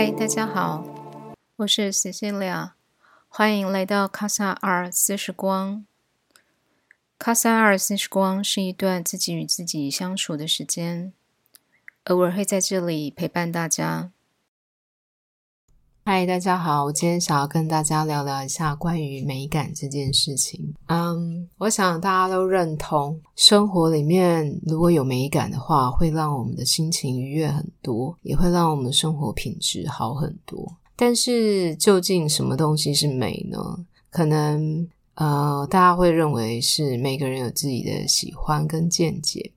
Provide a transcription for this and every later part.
嗨，大家好，我是 Cecilia，欢迎来到卡萨尔四时光。卡萨尔四时光是一段自己与自己相处的时间，偶尔会在这里陪伴大家。嗨，大家好！我今天想要跟大家聊聊一下关于美感这件事情。嗯，我想大家都认同，生活里面如果有美感的话，会让我们的心情愉悦很多，也会让我们生活品质好很多。但是，究竟什么东西是美呢？可能呃，大家会认为是每个人有自己的喜欢跟见解。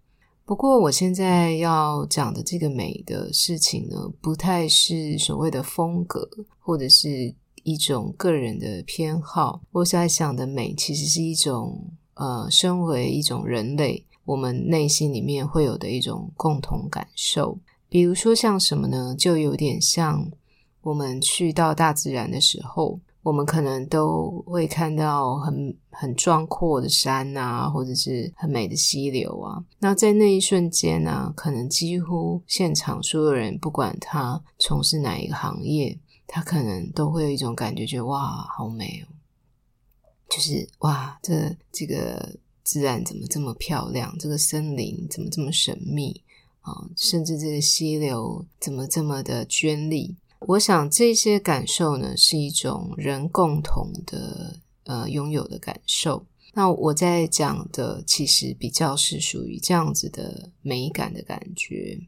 不过，我现在要讲的这个美的事情呢，不太是所谓的风格，或者是一种个人的偏好。我在想的美，其实是一种呃，身为一种人类，我们内心里面会有的一种共同感受。比如说，像什么呢？就有点像我们去到大自然的时候。我们可能都会看到很很壮阔的山啊，或者是很美的溪流啊。那在那一瞬间呢，可能几乎现场所有人，不管他从事哪一个行业，他可能都会有一种感觉，觉得哇，好美哦！就是哇，这这个自然怎么这么漂亮？这个森林怎么这么神秘啊？甚至这个溪流怎么这么的娟丽？我想这些感受呢，是一种人共同的呃拥有的感受。那我在讲的其实比较是属于这样子的美感的感觉，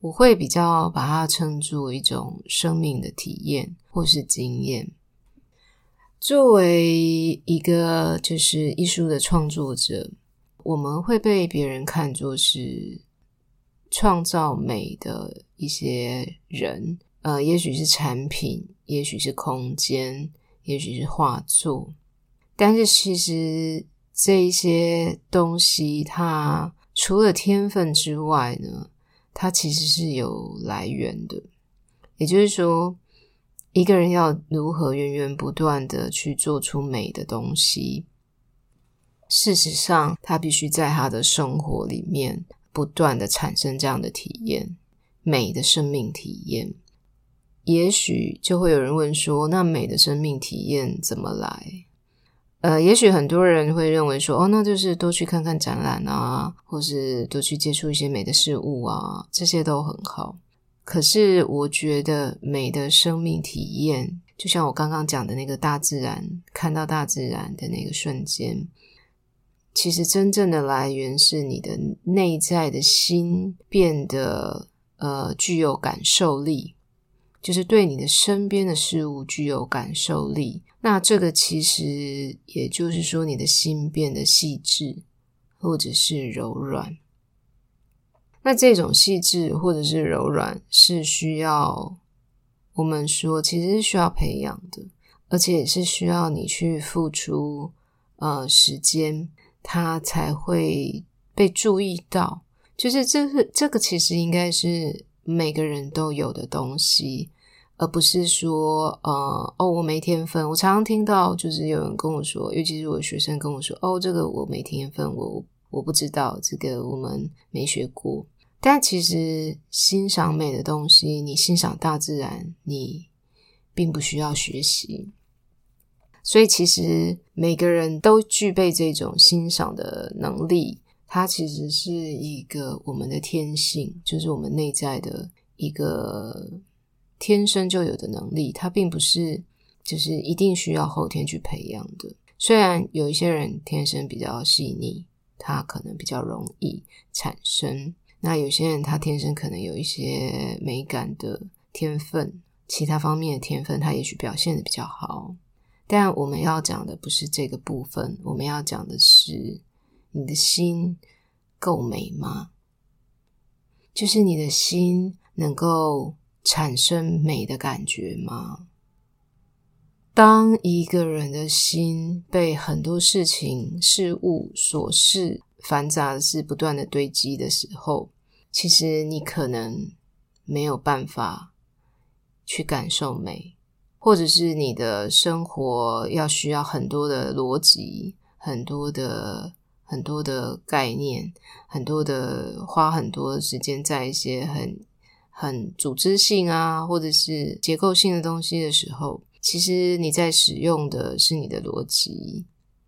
我会比较把它称作一种生命的体验或是经验。作为一个就是艺术的创作者，我们会被别人看作是创造美的一些人。呃，也许是产品，也许是空间，也许是画作，但是其实这一些东西，它除了天分之外呢，它其实是有来源的。也就是说，一个人要如何源源不断的去做出美的东西，事实上，他必须在他的生活里面不断的产生这样的体验，美的生命体验。也许就会有人问说：“那美的生命体验怎么来？”呃，也许很多人会认为说：“哦，那就是多去看看展览啊，或是多去接触一些美的事物啊，这些都很好。”可是，我觉得美的生命体验，就像我刚刚讲的那个大自然，看到大自然的那个瞬间，其实真正的来源是你的内在的心变得呃具有感受力。就是对你的身边的事物具有感受力，那这个其实也就是说，你的心变得细致，或者是柔软。那这种细致或者是柔软，是需要我们说，其实是需要培养的，而且也是需要你去付出呃时间，它才会被注意到。就是这是这个，其实应该是。每个人都有的东西，而不是说，呃，哦，我没天分。我常常听到，就是有人跟我说，尤其是我学生跟我说，哦，这个我没天分，我我不知道，这个我们没学过。但其实欣赏美的东西，你欣赏大自然，你并不需要学习。所以，其实每个人都具备这种欣赏的能力。它其实是一个我们的天性，就是我们内在的一个天生就有的能力。它并不是就是一定需要后天去培养的。虽然有一些人天生比较细腻，他可能比较容易产生；那有些人他天生可能有一些美感的天分，其他方面的天分他也许表现的比较好。但我们要讲的不是这个部分，我们要讲的是。你的心够美吗？就是你的心能够产生美的感觉吗？当一个人的心被很多事情、事物、琐事、繁杂的事不断的堆积的时候，其实你可能没有办法去感受美，或者是你的生活要需要很多的逻辑，很多的。很多的概念，很多的花很多时间在一些很很组织性啊，或者是结构性的东西的时候，其实你在使用的是你的逻辑。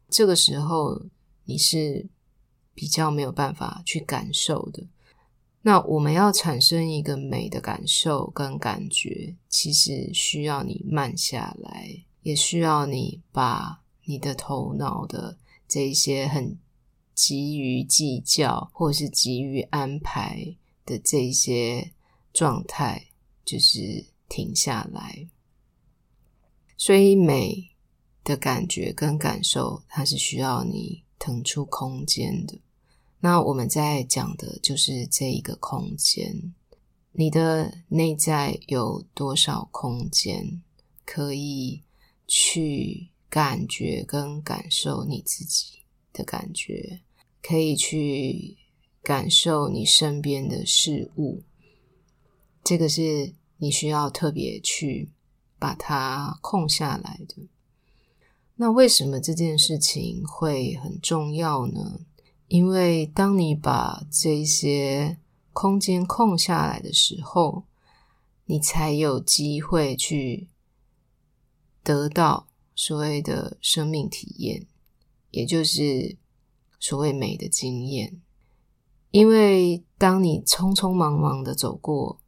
这个时候你是比较没有办法去感受的。那我们要产生一个美的感受跟感觉，其实需要你慢下来，也需要你把你的头脑的这一些很急于计较或是急于安排的这些状态，就是停下来。所以美的感觉跟感受，它是需要你腾出空间的。那我们在讲的就是这一个空间，你的内在有多少空间可以去感觉跟感受你自己的感觉，可以去感受你身边的事物，这个是你需要特别去把它空下来的。那为什么这件事情会很重要呢？因为当你把这些空间空下来的时候，你才有机会去得到所谓的生命体验，也就是所谓美的经验。因为当你匆匆忙忙的走过，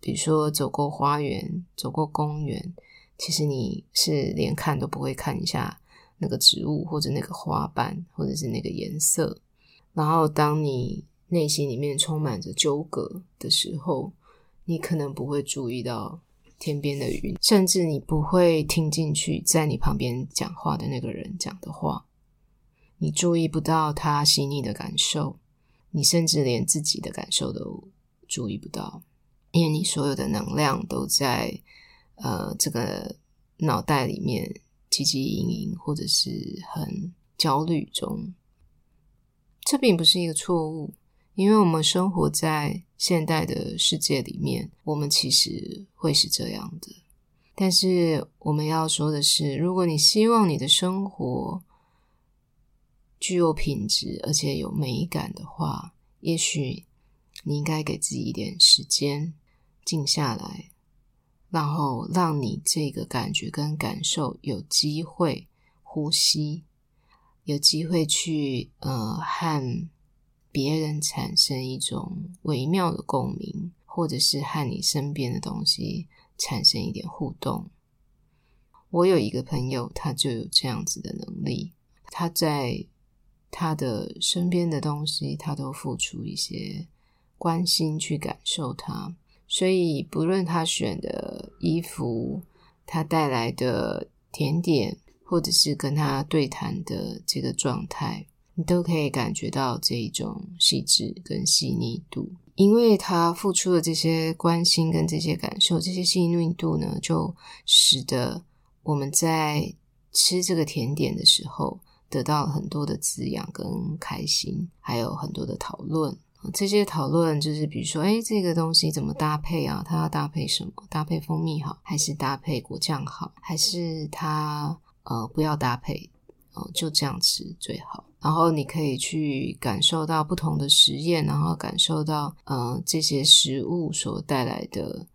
比如说走过花园、走过公园，其实你是连看都不会看一下那个植物或者那个花瓣或者是那个颜色。然后，当你内心里面充满着纠葛的时候，你可能不会注意到天边的云，甚至你不会听进去在你旁边讲话的那个人讲的话。你注意不到他细腻的感受，你甚至连自己的感受都注意不到，因为你所有的能量都在呃这个脑袋里面汲汲营营，或者是很焦虑中。这并不是一个错误，因为我们生活在现代的世界里面，我们其实会是这样的。但是我们要说的是，如果你希望你的生活具有品质而且有美感的话，也许你应该给自己一点时间，静下来，然后让你这个感觉跟感受有机会呼吸。有机会去呃和别人产生一种微妙的共鸣，或者是和你身边的东西产生一点互动。我有一个朋友，他就有这样子的能力，他在他的身边的东西，他都付出一些关心去感受它。所以不论他选的衣服，他带来的甜点。或者是跟他对谈的这个状态，你都可以感觉到这一种细致跟细腻度，因为他付出的这些关心跟这些感受，这些细腻度呢，就使得我们在吃这个甜点的时候，得到了很多的滋养跟开心，还有很多的讨论。这些讨论就是，比如说，哎，这个东西怎么搭配啊？它要搭配什么？搭配蜂蜜好，还是搭配果酱好？还是它？呃，不要搭配，哦，就这样吃最好。然后你可以去感受到不同的实验，然后感受到，呃，这些食物所带来的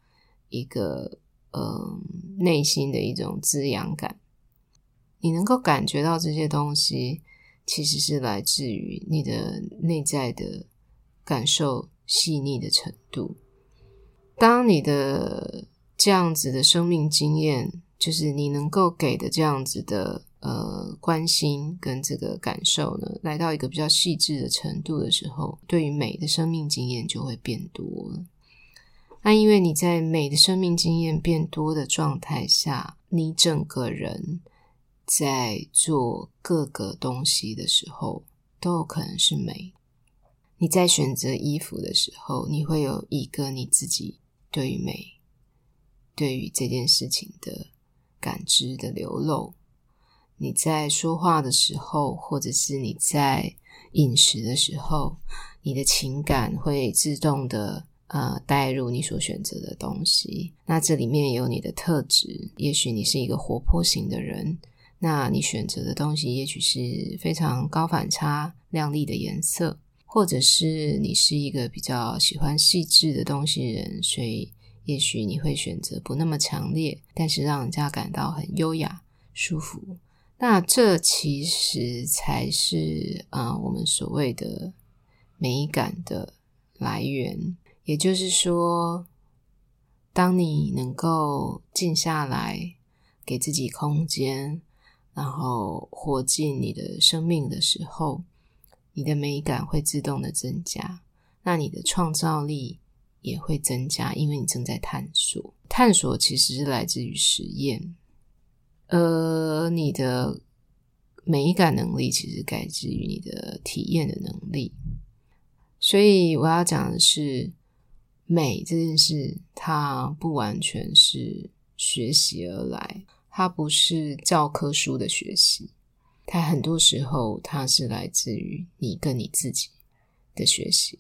一个，呃，内心的一种滋养感。你能够感觉到这些东西，其实是来自于你的内在的感受细腻的程度。当你的这样子的生命经验。就是你能够给的这样子的呃关心跟这个感受呢，来到一个比较细致的程度的时候，对于美的生命经验就会变多了。那因为你在美的生命经验变多的状态下，你整个人在做各个东西的时候都有可能是美。你在选择衣服的时候，你会有一个你自己对于美，对于这件事情的。感知的流露，你在说话的时候，或者是你在饮食的时候，你的情感会自动的呃带入你所选择的东西。那这里面有你的特质，也许你是一个活泼型的人，那你选择的东西也许是非常高反差、亮丽的颜色，或者是你是一个比较喜欢细致的东西人，所以也许你会选择不那么强烈，但是让人家感到很优雅、舒服。那这其实才是啊，我们所谓的美感的来源。也就是说，当你能够静下来，给自己空间，然后活进你的生命的时候。你的美感会自动的增加，那你的创造力也会增加，因为你正在探索。探索其实是来自于实验，而你的美感能力其实来自于你的体验的能力。所以我要讲的是，美这件事，它不完全是学习而来，它不是教科书的学习。它很多时候，它是来自于你跟你自己的学习，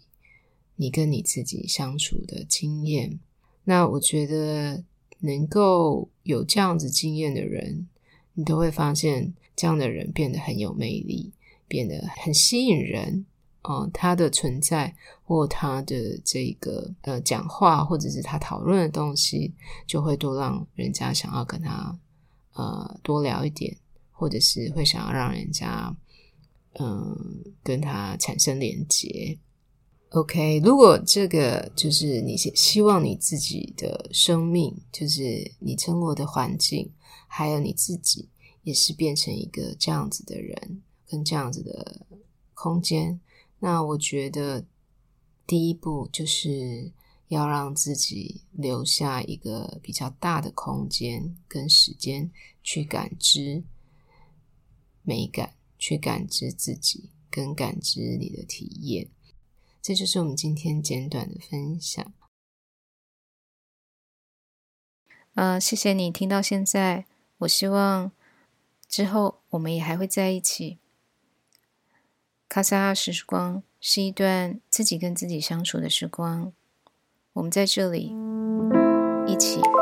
你跟你自己相处的经验。那我觉得，能够有这样子经验的人，你都会发现，这样的人变得很有魅力，变得很吸引人。哦，他的存在或他的这个呃讲话，或者是他讨论的东西，就会多让人家想要跟他呃多聊一点。或者是会想要让人家，嗯，跟他产生连接。OK，如果这个就是你希望你自己的生命，就是你生活的环境，还有你自己，也是变成一个这样子的人，跟这样子的空间。那我觉得第一步就是要让自己留下一个比较大的空间跟时间去感知。美感，去感知自己，跟感知你的体验，这就是我们今天简短的分享。呃，谢谢你听到现在。我希望之后我们也还会在一起。卡萨尔时光是一段自己跟自己相处的时光。我们在这里一起。